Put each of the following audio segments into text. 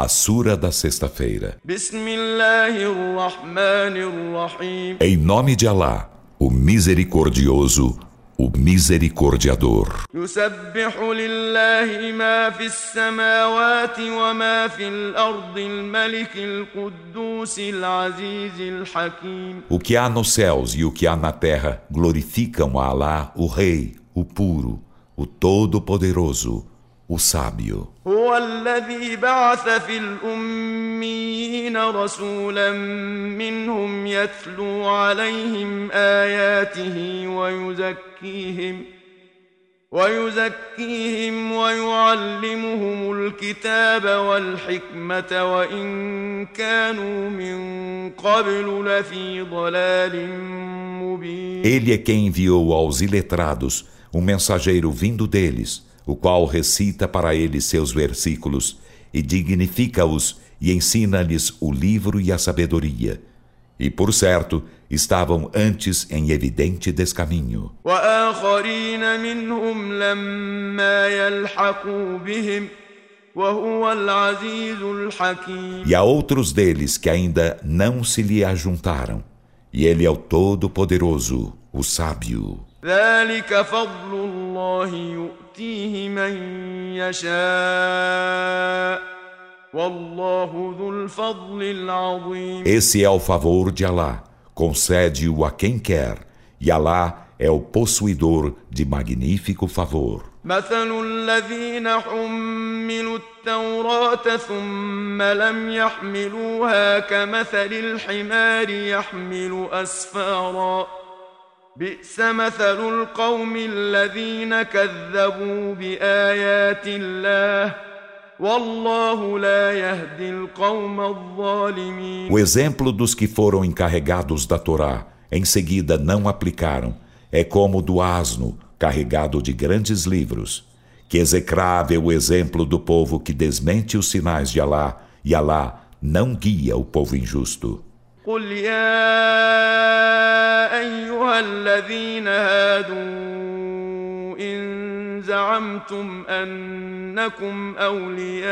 A Sura da Sexta-feira. Em nome de Alá, o Misericordioso, o Misericordiador. O que há nos céus e o que há na terra glorificam a Alá, o Rei, o puro, o Todo-Poderoso, o sábio. هو الذي بعث في الأميين رسولا منهم يتلو عليهم آياته ويزكيهم ويزكيهم ويعلمهم الكتاب والحكمة وإن كانوا من قبل لفي ضلال مبين Ele é quem enviou aos iletrados um mensageiro vindo deles o qual recita para eles seus versículos e dignifica-os e ensina-lhes o livro e a sabedoria. E, por certo, estavam antes em evidente descaminho. E há outros deles que ainda não se lhe ajuntaram. E ele é o Todo-Poderoso, o Sábio. ذلك فضل الله يؤتيه من يشاء. والله ذو الفضل العظيم. Esse é o favor de Alá, concede-o a quem quer, e Alá é o possuidor de magnífico favor. مثل الذين حملوا التوراة ثم لم يحملوها كمثل الحمار يحمل أسفاراً. بئس مثل القوم الذين كذبوا بآيات الله والله لا يهدي القوم الظالمين O exemplo dos que foram encarregados da Torá, em seguida não aplicaram, é como do asno carregado de grandes livros. Que execrável o exemplo do povo que desmente os sinais de Alá, e Alá não guia o povo injusto. قل يا ايها الذين هادوا ان زعمتم انكم اولياء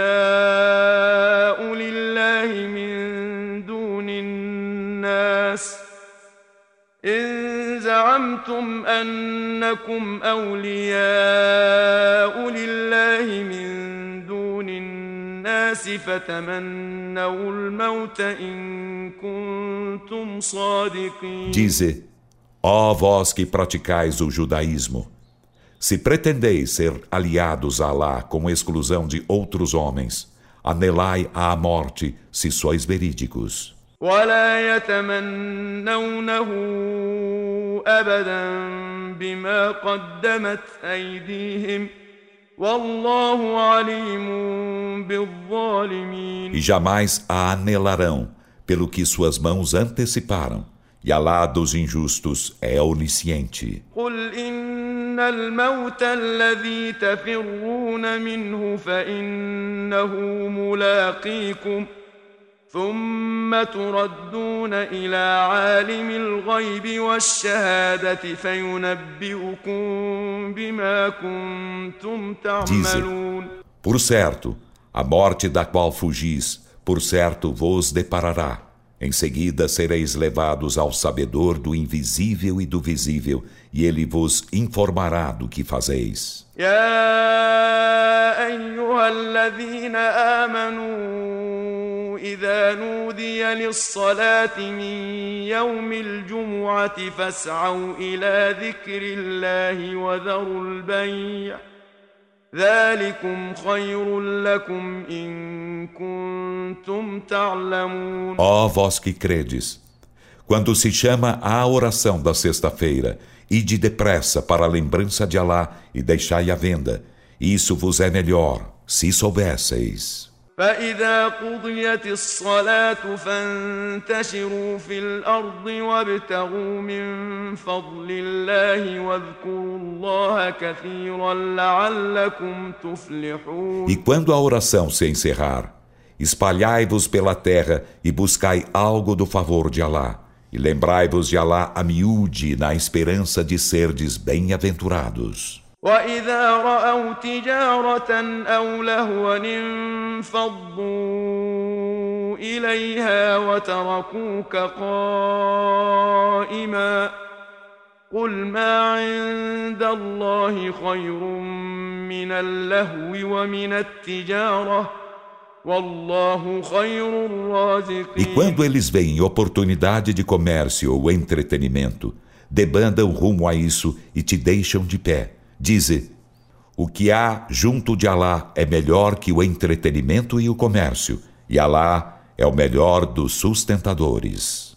لله من دون الناس إن زعمتم أنكم أولياء لله من الناس الناس فتمنوا الموت إن كنتم صادقين Dize, ó vós que praticais o judaísmo, se pretendeis ser aliados a Allah com exclusão de outros homens, anelai à morte se sois verídicos. ولا يتمنونه أبدا بما قدمت أيديهم E jamais a anelarão pelo que suas mãos anteciparam. E Alá dos injustos é onisciente. ثم تردون إلى عالم الغيب والشهادة فينبئكم بما كنتم تعملون Por certo, a morte da qual fugis, por certo vos deparará. Em seguida sereis levados ao sabedor do invisível e do visível, e ele vos informará do que fazeis. يا أيها الذين آمنوا إذا نودي للصلاة من يوم الجمعة فاسعوا إلى ذكر الله وذروا البيع ذلكم خير لكم إن كنتم تعلمون Ó vós que credes, quando se chama à oração da sexta-feira, ide depressa para a lembrança de Alá e deixai a venda. Isso vos é melhor, se soubesseis. فإذا قضيت الصلاة فانتشروا في الأرض وابتغوا من فضل الله واذكروا الله كثيرا لعلكم تفلحون E quando a oração se encerrar, espalhai-vos pela terra e buscai algo do favor de Alá. E lembrai-vos de Alá a miúde na esperança de serdes bem-aventurados. وإذا رأوا تجارة أو لهوا انفضوا اليها وتركوك قائما قل ما عند الله خير من اللهو ومن التجاره E quando eles veem oportunidade de comércio ou entretenimento, debandam rumo a isso e te deixam de pé. Dize: o que há junto de Alá é melhor que o entretenimento e o comércio, e Alá é o melhor dos sustentadores.